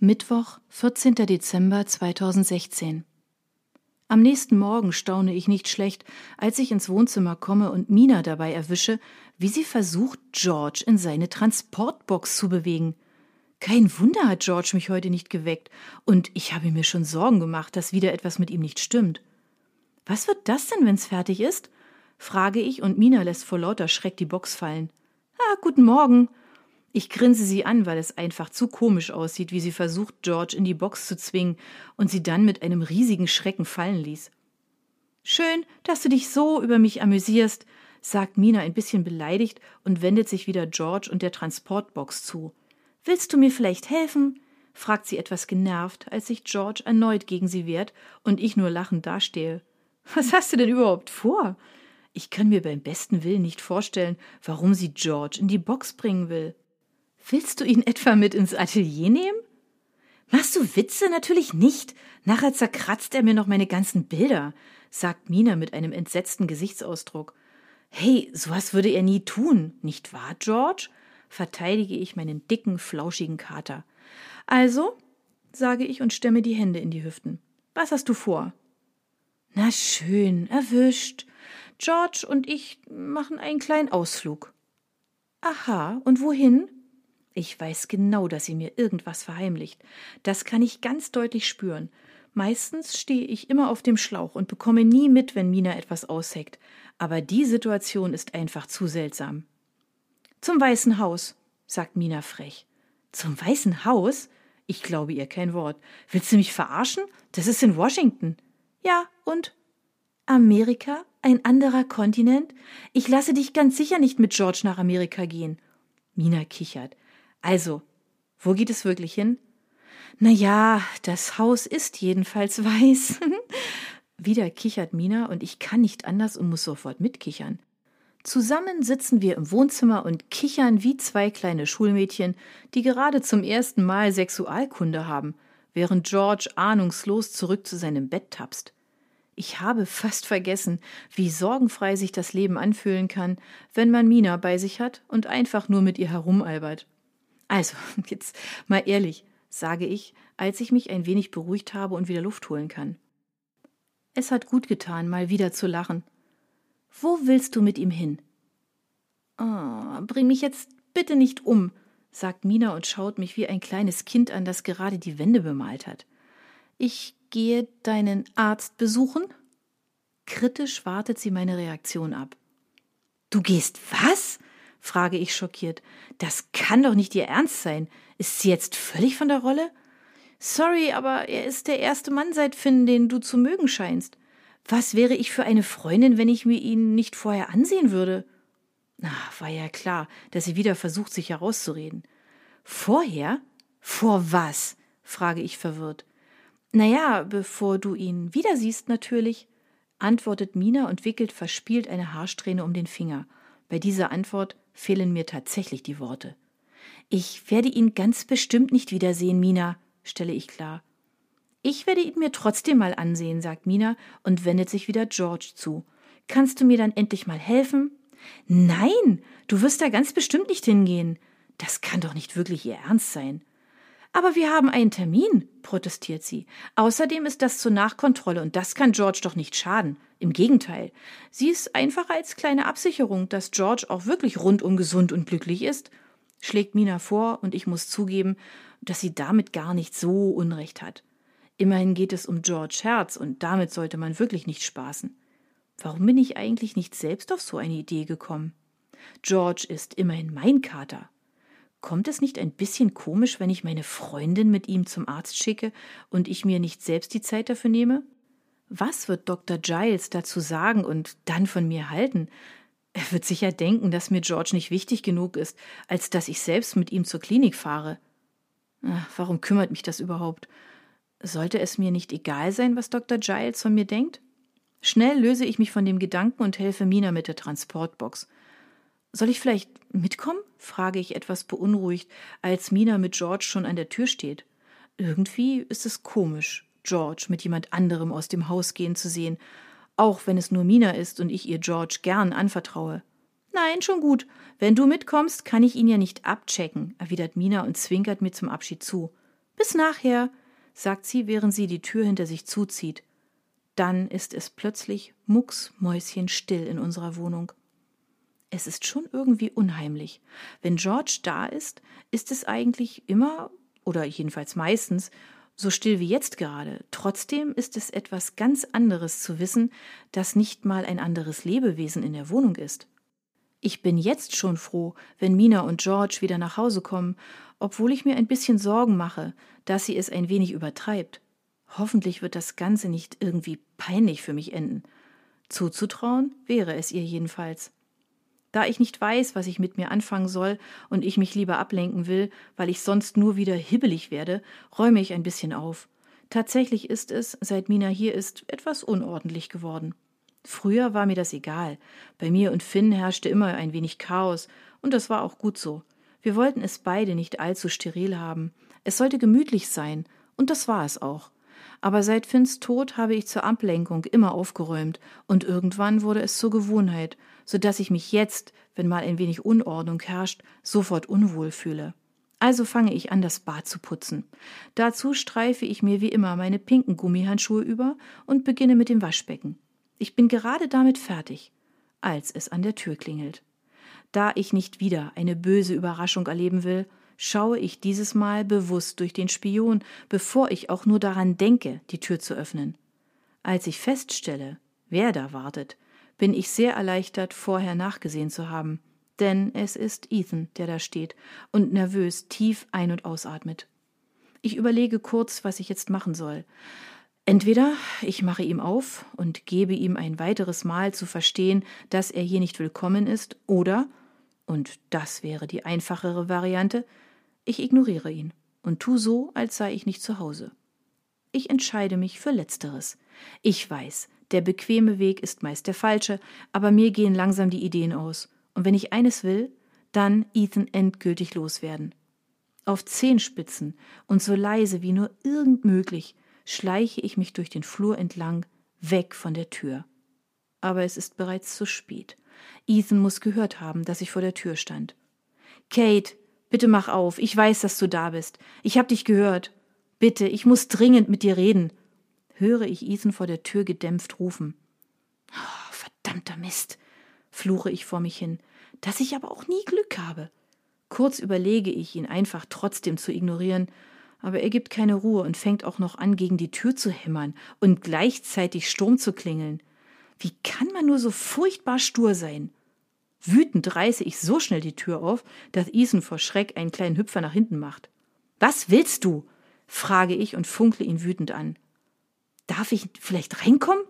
Mittwoch, 14. Dezember 2016. Am nächsten Morgen staune ich nicht schlecht, als ich ins Wohnzimmer komme und Mina dabei erwische, wie sie versucht, George in seine Transportbox zu bewegen. Kein Wunder hat George mich heute nicht geweckt, und ich habe mir schon Sorgen gemacht, dass wieder etwas mit ihm nicht stimmt. Was wird das denn, wenn's fertig ist? frage ich, und Mina lässt vor lauter Schreck die Box fallen. Ah, guten Morgen. Ich grinse sie an, weil es einfach zu komisch aussieht, wie sie versucht, George in die Box zu zwingen und sie dann mit einem riesigen Schrecken fallen ließ. Schön, dass du dich so über mich amüsierst, sagt Mina ein bisschen beleidigt und wendet sich wieder George und der Transportbox zu. Willst du mir vielleicht helfen? fragt sie etwas genervt, als sich George erneut gegen sie wehrt und ich nur lachend dastehe. Was hast du denn überhaupt vor? Ich kann mir beim besten Willen nicht vorstellen, warum sie George in die Box bringen will. Willst du ihn etwa mit ins Atelier nehmen? Machst du Witze? Natürlich nicht. Nachher zerkratzt er mir noch meine ganzen Bilder, sagt Mina mit einem entsetzten Gesichtsausdruck. Hey, sowas würde er nie tun, nicht wahr, George? verteidige ich meinen dicken, flauschigen Kater. Also, sage ich und stemme die Hände in die Hüften. Was hast du vor? Na schön, erwischt. George und ich machen einen kleinen Ausflug. Aha, und wohin? Ich weiß genau, dass sie mir irgendwas verheimlicht. Das kann ich ganz deutlich spüren. Meistens stehe ich immer auf dem Schlauch und bekomme nie mit, wenn Mina etwas ausheckt. Aber die Situation ist einfach zu seltsam. Zum Weißen Haus, sagt Mina frech. Zum Weißen Haus? Ich glaube ihr kein Wort. Willst du mich verarschen? Das ist in Washington. Ja, und? Amerika? Ein anderer Kontinent? Ich lasse dich ganz sicher nicht mit George nach Amerika gehen. Mina kichert. Also, wo geht es wirklich hin? Na ja, das Haus ist jedenfalls weiß. Wieder kichert Mina und ich kann nicht anders und muss sofort mitkichern. Zusammen sitzen wir im Wohnzimmer und kichern wie zwei kleine Schulmädchen, die gerade zum ersten Mal Sexualkunde haben, während George ahnungslos zurück zu seinem Bett tapst. Ich habe fast vergessen, wie sorgenfrei sich das Leben anfühlen kann, wenn man Mina bei sich hat und einfach nur mit ihr herumalbert. Also, jetzt mal ehrlich, sage ich, als ich mich ein wenig beruhigt habe und wieder Luft holen kann. Es hat gut getan, mal wieder zu lachen. Wo willst du mit ihm hin? Oh, bring mich jetzt bitte nicht um, sagt Mina und schaut mich wie ein kleines Kind an, das gerade die Wände bemalt hat. Ich gehe deinen Arzt besuchen? Kritisch wartet sie meine Reaktion ab. Du gehst was? Frage ich schockiert. Das kann doch nicht ihr Ernst sein. Ist sie jetzt völlig von der Rolle? Sorry, aber er ist der erste Mann seit Finn, den du zu mögen scheinst. Was wäre ich für eine Freundin, wenn ich mir ihn nicht vorher ansehen würde? Na, war ja klar, dass sie wieder versucht, sich herauszureden. Vorher? Vor was? frage ich verwirrt. Naja, bevor du ihn wieder siehst, natürlich, antwortet Mina und wickelt verspielt eine Haarsträhne um den Finger. Bei dieser Antwort fehlen mir tatsächlich die Worte. Ich werde ihn ganz bestimmt nicht wiedersehen, Mina, stelle ich klar. Ich werde ihn mir trotzdem mal ansehen, sagt Mina und wendet sich wieder George zu. Kannst du mir dann endlich mal helfen? Nein, du wirst da ganz bestimmt nicht hingehen. Das kann doch nicht wirklich ihr Ernst sein. Aber wir haben einen Termin, protestiert sie. Außerdem ist das zur Nachkontrolle und das kann George doch nicht schaden. Im Gegenteil. Sie ist einfach als kleine Absicherung, dass George auch wirklich rundum gesund und glücklich ist, schlägt Mina vor und ich muss zugeben, dass sie damit gar nicht so Unrecht hat. Immerhin geht es um George Herz und damit sollte man wirklich nicht spaßen. Warum bin ich eigentlich nicht selbst auf so eine Idee gekommen? George ist immerhin mein Kater. Kommt es nicht ein bisschen komisch, wenn ich meine Freundin mit ihm zum Arzt schicke und ich mir nicht selbst die Zeit dafür nehme? Was wird Dr. Giles dazu sagen und dann von mir halten? Er wird sicher denken, dass mir George nicht wichtig genug ist, als dass ich selbst mit ihm zur Klinik fahre. Ach, warum kümmert mich das überhaupt? Sollte es mir nicht egal sein, was Dr. Giles von mir denkt? Schnell löse ich mich von dem Gedanken und helfe Mina mit der Transportbox. Soll ich vielleicht mitkommen? frage ich etwas beunruhigt, als Mina mit George schon an der Tür steht. Irgendwie ist es komisch, George mit jemand anderem aus dem Haus gehen zu sehen, auch wenn es nur Mina ist und ich ihr George gern anvertraue. Nein, schon gut. Wenn du mitkommst, kann ich ihn ja nicht abchecken, erwidert Mina und zwinkert mir zum Abschied zu. Bis nachher, sagt sie, während sie die Tür hinter sich zuzieht. Dann ist es plötzlich mucksmäuschenstill in unserer Wohnung. Es ist schon irgendwie unheimlich. Wenn George da ist, ist es eigentlich immer, oder jedenfalls meistens, so still wie jetzt gerade. Trotzdem ist es etwas ganz anderes zu wissen, dass nicht mal ein anderes Lebewesen in der Wohnung ist. Ich bin jetzt schon froh, wenn Mina und George wieder nach Hause kommen, obwohl ich mir ein bisschen Sorgen mache, dass sie es ein wenig übertreibt. Hoffentlich wird das Ganze nicht irgendwie peinlich für mich enden. Zuzutrauen wäre es ihr jedenfalls. Da ich nicht weiß, was ich mit mir anfangen soll und ich mich lieber ablenken will, weil ich sonst nur wieder hibbelig werde, räume ich ein bisschen auf. Tatsächlich ist es, seit Mina hier ist, etwas unordentlich geworden. Früher war mir das egal. Bei mir und Finn herrschte immer ein wenig Chaos, und das war auch gut so. Wir wollten es beide nicht allzu steril haben. Es sollte gemütlich sein, und das war es auch. Aber seit Finns Tod habe ich zur Ablenkung immer aufgeräumt, und irgendwann wurde es zur Gewohnheit, so dass ich mich jetzt, wenn mal ein wenig Unordnung herrscht, sofort unwohl fühle. Also fange ich an, das Bad zu putzen. Dazu streife ich mir wie immer meine pinken Gummihandschuhe über und beginne mit dem Waschbecken. Ich bin gerade damit fertig, als es an der Tür klingelt. Da ich nicht wieder eine böse Überraschung erleben will, schaue ich dieses Mal bewusst durch den Spion, bevor ich auch nur daran denke, die Tür zu öffnen. Als ich feststelle, wer da wartet, bin ich sehr erleichtert, vorher nachgesehen zu haben, denn es ist Ethan, der da steht und nervös tief ein- und ausatmet. Ich überlege kurz, was ich jetzt machen soll. Entweder ich mache ihm auf und gebe ihm ein weiteres Mal zu verstehen, dass er hier nicht willkommen ist, oder, und das wäre die einfachere Variante, ich ignoriere ihn und tu so, als sei ich nicht zu Hause. Ich entscheide mich für Letzteres. Ich weiß, der bequeme Weg ist meist der falsche, aber mir gehen langsam die Ideen aus. Und wenn ich eines will, dann Ethan endgültig loswerden. Auf Zehenspitzen und so leise wie nur irgend möglich schleiche ich mich durch den Flur entlang, weg von der Tür. Aber es ist bereits zu spät. Ethan muss gehört haben, dass ich vor der Tür stand. Kate, bitte mach auf. Ich weiß, dass du da bist. Ich hab dich gehört. Bitte, ich muss dringend mit dir reden höre ich Ethan vor der Tür gedämpft rufen. Oh, verdammter Mist, fluche ich vor mich hin, dass ich aber auch nie Glück habe. Kurz überlege ich, ihn einfach trotzdem zu ignorieren, aber er gibt keine Ruhe und fängt auch noch an, gegen die Tür zu hämmern und gleichzeitig Sturm zu klingeln. Wie kann man nur so furchtbar stur sein? Wütend reiße ich so schnell die Tür auf, dass Ethan vor Schreck einen kleinen Hüpfer nach hinten macht. Was willst du? frage ich und funkle ihn wütend an. Darf ich vielleicht reinkommen?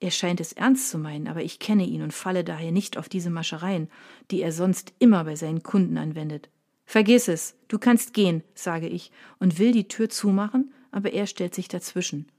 Er scheint es ernst zu meinen, aber ich kenne ihn und falle daher nicht auf diese Maschereien, die er sonst immer bei seinen Kunden anwendet. Vergiss es, du kannst gehen, sage ich und will die Tür zumachen, aber er stellt sich dazwischen.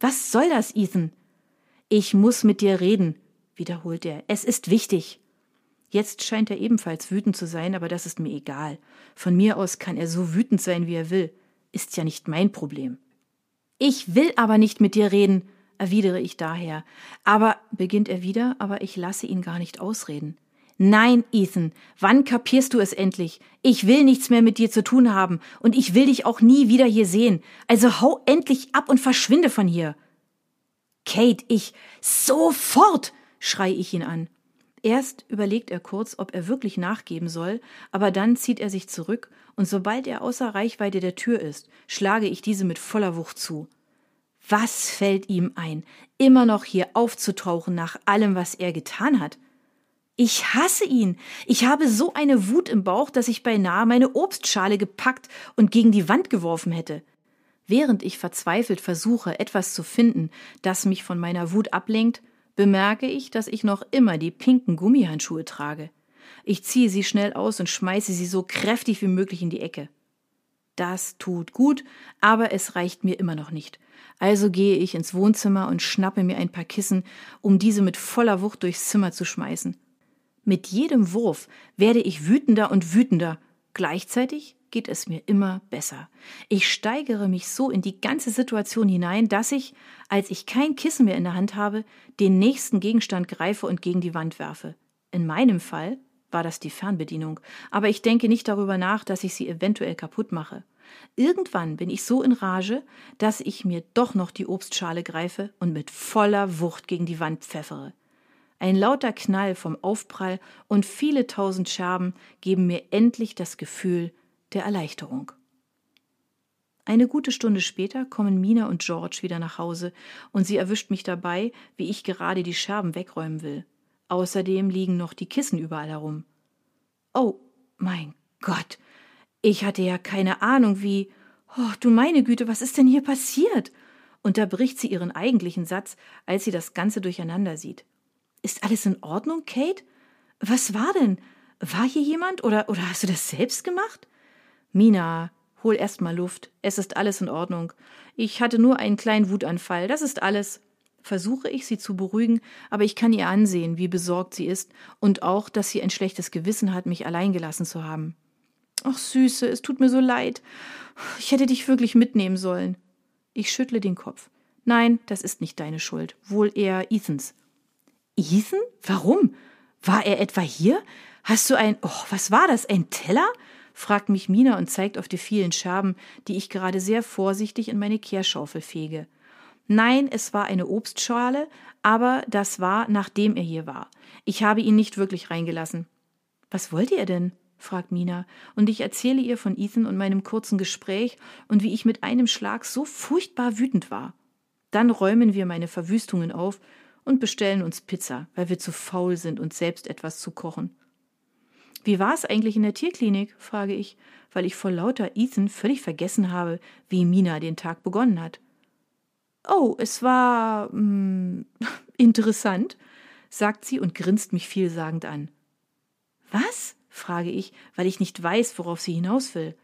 Was soll das, Ethan? Ich muss mit dir reden, wiederholt er. Es ist wichtig. Jetzt scheint er ebenfalls wütend zu sein, aber das ist mir egal. Von mir aus kann er so wütend sein, wie er will. Ist ja nicht mein Problem. Ich will aber nicht mit dir reden, erwidere ich daher. Aber, beginnt er wieder, aber ich lasse ihn gar nicht ausreden. Nein, Ethan, wann kapierst du es endlich? Ich will nichts mehr mit dir zu tun haben und ich will dich auch nie wieder hier sehen. Also hau endlich ab und verschwinde von hier. Kate, ich sofort, schrei ich ihn an. Erst überlegt er kurz, ob er wirklich nachgeben soll, aber dann zieht er sich zurück, und sobald er außer Reichweite der Tür ist, schlage ich diese mit voller Wucht zu. Was fällt ihm ein, immer noch hier aufzutauchen nach allem, was er getan hat? Ich hasse ihn. Ich habe so eine Wut im Bauch, dass ich beinahe meine Obstschale gepackt und gegen die Wand geworfen hätte. Während ich verzweifelt versuche, etwas zu finden, das mich von meiner Wut ablenkt, bemerke ich, dass ich noch immer die pinken Gummihandschuhe trage. Ich ziehe sie schnell aus und schmeiße sie so kräftig wie möglich in die Ecke. Das tut gut, aber es reicht mir immer noch nicht. Also gehe ich ins Wohnzimmer und schnappe mir ein paar Kissen, um diese mit voller Wucht durchs Zimmer zu schmeißen. Mit jedem Wurf werde ich wütender und wütender. Gleichzeitig geht es mir immer besser. Ich steigere mich so in die ganze Situation hinein, dass ich, als ich kein Kissen mehr in der Hand habe, den nächsten Gegenstand greife und gegen die Wand werfe. In meinem Fall war das die Fernbedienung, aber ich denke nicht darüber nach, dass ich sie eventuell kaputt mache. Irgendwann bin ich so in Rage, dass ich mir doch noch die Obstschale greife und mit voller Wucht gegen die Wand pfeffere. Ein lauter Knall vom Aufprall und viele tausend Scherben geben mir endlich das Gefühl der Erleichterung. Eine gute Stunde später kommen Mina und George wieder nach Hause und sie erwischt mich dabei, wie ich gerade die Scherben wegräumen will. Außerdem liegen noch die Kissen überall herum. Oh, mein Gott, ich hatte ja keine Ahnung, wie. Oh, du meine Güte, was ist denn hier passiert? unterbricht sie ihren eigentlichen Satz, als sie das Ganze durcheinander sieht. Ist alles in Ordnung, Kate? Was war denn? War hier jemand oder, oder hast du das selbst gemacht? Mina, hol erst mal Luft. Es ist alles in Ordnung. Ich hatte nur einen kleinen Wutanfall. Das ist alles. Versuche ich, sie zu beruhigen, aber ich kann ihr ansehen, wie besorgt sie ist und auch, dass sie ein schlechtes Gewissen hat, mich allein gelassen zu haben. Ach, Süße, es tut mir so leid. Ich hätte dich wirklich mitnehmen sollen. Ich schüttle den Kopf. Nein, das ist nicht deine Schuld, wohl eher Ethans. Ethan? Warum? War er etwa hier? Hast du ein, oh, was war das, ein Teller? fragt mich Mina und zeigt auf die vielen Scherben, die ich gerade sehr vorsichtig in meine Kehrschaufel fege. Nein, es war eine Obstschale, aber das war, nachdem er hier war. Ich habe ihn nicht wirklich reingelassen. Was wollt ihr denn? fragt Mina, und ich erzähle ihr von Ethan und meinem kurzen Gespräch und wie ich mit einem Schlag so furchtbar wütend war. Dann räumen wir meine Verwüstungen auf und bestellen uns Pizza, weil wir zu faul sind, uns selbst etwas zu kochen. Wie war es eigentlich in der Tierklinik? frage ich, weil ich vor lauter Ethan völlig vergessen habe, wie Mina den Tag begonnen hat. Oh, es war mh, hm, interessant, sagt sie und grinst mich vielsagend an. Was? frage ich, weil ich nicht weiß, worauf sie hinaus will.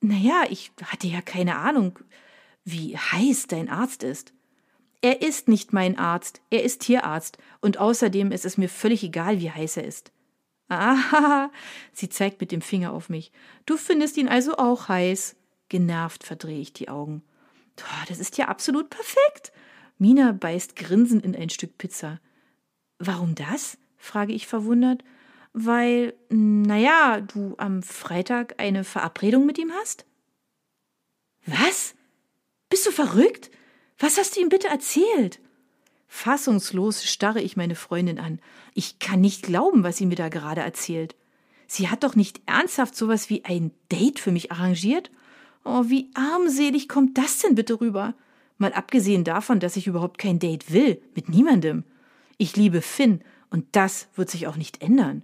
Naja, ich hatte ja keine Ahnung, wie heiß dein Arzt ist. Er ist nicht mein Arzt, er ist Tierarzt, und außerdem ist es mir völlig egal, wie heiß er ist. Ah, sie zeigt mit dem Finger auf mich. Du findest ihn also auch heiß. Genervt verdrehe ich die Augen. Das ist ja absolut perfekt. Mina beißt grinsend in ein Stück Pizza. Warum das? frage ich verwundert weil, naja, du am Freitag eine Verabredung mit ihm hast? Was? Bist du verrückt? Was hast du ihm bitte erzählt? Fassungslos starre ich meine Freundin an. Ich kann nicht glauben, was sie mir da gerade erzählt. Sie hat doch nicht ernsthaft sowas wie ein Date für mich arrangiert? Oh, wie armselig kommt das denn bitte rüber? Mal abgesehen davon, dass ich überhaupt kein Date will, mit niemandem. Ich liebe Finn, und das wird sich auch nicht ändern.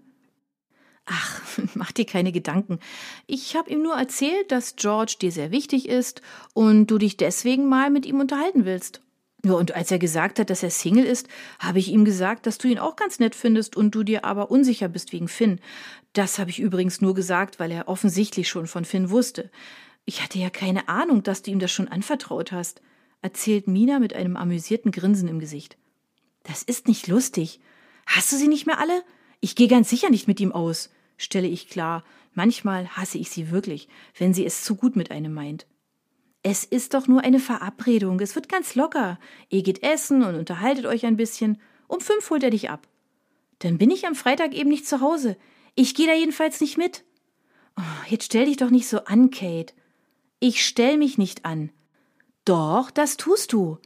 Ach, mach dir keine Gedanken. Ich habe ihm nur erzählt, dass George dir sehr wichtig ist und du dich deswegen mal mit ihm unterhalten willst. Ja, und als er gesagt hat, dass er Single ist, habe ich ihm gesagt, dass du ihn auch ganz nett findest und du dir aber unsicher bist wegen Finn. Das habe ich übrigens nur gesagt, weil er offensichtlich schon von Finn wusste. Ich hatte ja keine Ahnung, dass du ihm das schon anvertraut hast, erzählt Mina mit einem amüsierten Grinsen im Gesicht. Das ist nicht lustig. Hast du sie nicht mehr alle? Ich gehe ganz sicher nicht mit ihm aus, stelle ich klar. Manchmal hasse ich sie wirklich, wenn sie es zu gut mit einem meint. Es ist doch nur eine Verabredung, es wird ganz locker. Ihr geht essen und unterhaltet euch ein bisschen. Um fünf holt er dich ab. Dann bin ich am Freitag eben nicht zu Hause. Ich gehe da jedenfalls nicht mit. Oh, jetzt stell dich doch nicht so an, Kate. Ich stell mich nicht an. Doch, das tust du.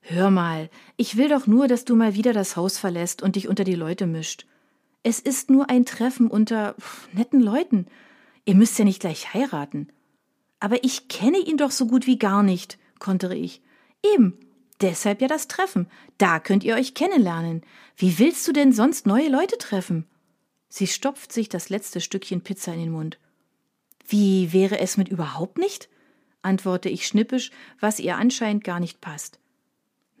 Hör mal, ich will doch nur, dass du mal wieder das Haus verlässt und dich unter die Leute mischt. Es ist nur ein Treffen unter netten Leuten. Ihr müsst ja nicht gleich heiraten. Aber ich kenne ihn doch so gut wie gar nicht, kontere ich. Eben. Deshalb ja das Treffen. Da könnt ihr euch kennenlernen. Wie willst du denn sonst neue Leute treffen? Sie stopft sich das letzte Stückchen Pizza in den Mund. Wie wäre es mit überhaupt nicht? antworte ich schnippisch, was ihr anscheinend gar nicht passt.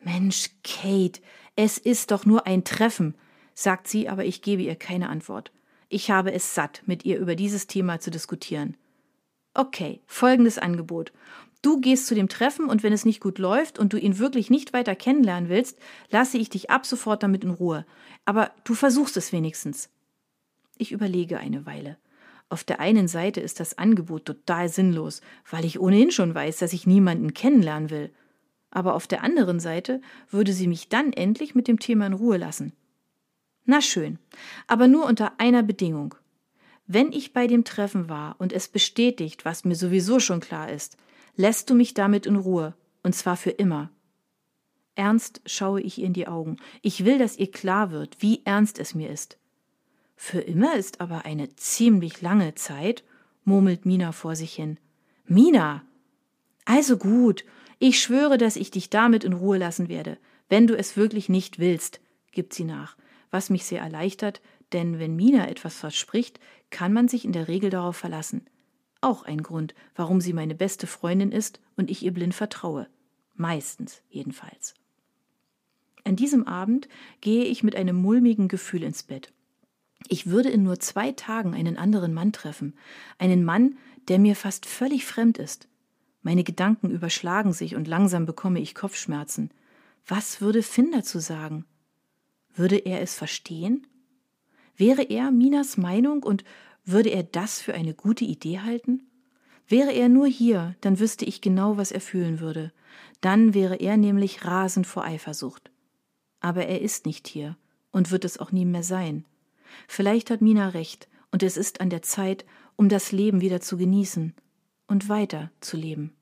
Mensch, Kate, es ist doch nur ein Treffen sagt sie, aber ich gebe ihr keine Antwort. Ich habe es satt, mit ihr über dieses Thema zu diskutieren. Okay, folgendes Angebot. Du gehst zu dem Treffen und wenn es nicht gut läuft und du ihn wirklich nicht weiter kennenlernen willst, lasse ich dich ab sofort damit in Ruhe. Aber du versuchst es wenigstens. Ich überlege eine Weile. Auf der einen Seite ist das Angebot total sinnlos, weil ich ohnehin schon weiß, dass ich niemanden kennenlernen will. Aber auf der anderen Seite würde sie mich dann endlich mit dem Thema in Ruhe lassen. Na schön, aber nur unter einer Bedingung. Wenn ich bei dem Treffen war und es bestätigt, was mir sowieso schon klar ist, lässt du mich damit in Ruhe, und zwar für immer. Ernst schaue ich ihr in die Augen. Ich will, dass ihr klar wird, wie ernst es mir ist. Für immer ist aber eine ziemlich lange Zeit, murmelt Mina vor sich hin. Mina! Also gut, ich schwöre, dass ich dich damit in Ruhe lassen werde, wenn du es wirklich nicht willst, gibt sie nach, was mich sehr erleichtert, denn wenn Mina etwas verspricht, kann man sich in der Regel darauf verlassen. Auch ein Grund, warum sie meine beste Freundin ist und ich ihr blind vertraue. Meistens jedenfalls. An diesem Abend gehe ich mit einem mulmigen Gefühl ins Bett. Ich würde in nur zwei Tagen einen anderen Mann treffen, einen Mann, der mir fast völlig fremd ist. Meine Gedanken überschlagen sich und langsam bekomme ich Kopfschmerzen. Was würde Finn dazu sagen? Würde er es verstehen? Wäre er Minas Meinung und würde er das für eine gute Idee halten? Wäre er nur hier, dann wüsste ich genau, was er fühlen würde. Dann wäre er nämlich rasend vor Eifersucht. Aber er ist nicht hier und wird es auch nie mehr sein. Vielleicht hat Mina recht, und es ist an der Zeit, um das Leben wieder zu genießen und weiter zu leben.